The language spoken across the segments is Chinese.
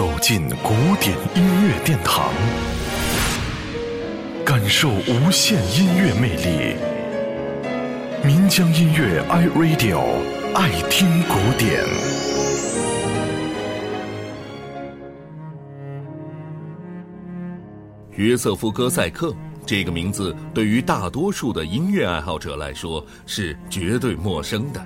走进古典音乐殿堂，感受无限音乐魅力。民江音乐 iRadio 爱听古典。约瑟夫·哥赛克这个名字对于大多数的音乐爱好者来说是绝对陌生的，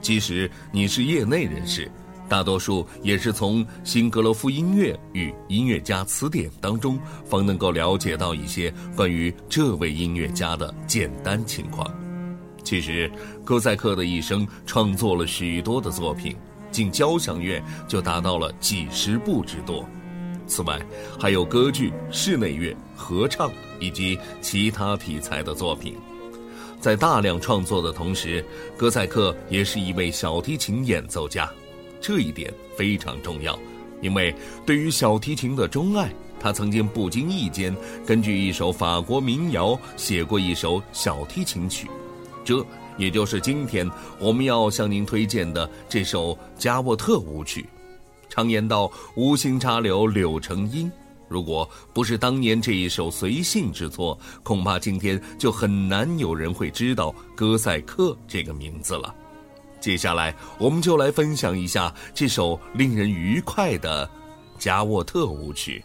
即使你是业内人士。大多数也是从《新格罗夫音乐与音乐家词典》当中，方能够了解到一些关于这位音乐家的简单情况。其实，哥赛克的一生创作了许多的作品，仅交响乐就达到了几十部之多。此外，还有歌剧、室内乐、合唱以及其他题材的作品。在大量创作的同时，哥赛克也是一位小提琴演奏家。这一点非常重要，因为对于小提琴的钟爱，他曾经不经意间根据一首法国民谣写过一首小提琴曲，这也就是今天我们要向您推荐的这首加沃特舞曲。常言道“无心插柳柳成荫”，如果不是当年这一首随性之作，恐怕今天就很难有人会知道哥赛克这个名字了。接下来，我们就来分享一下这首令人愉快的加沃特舞曲。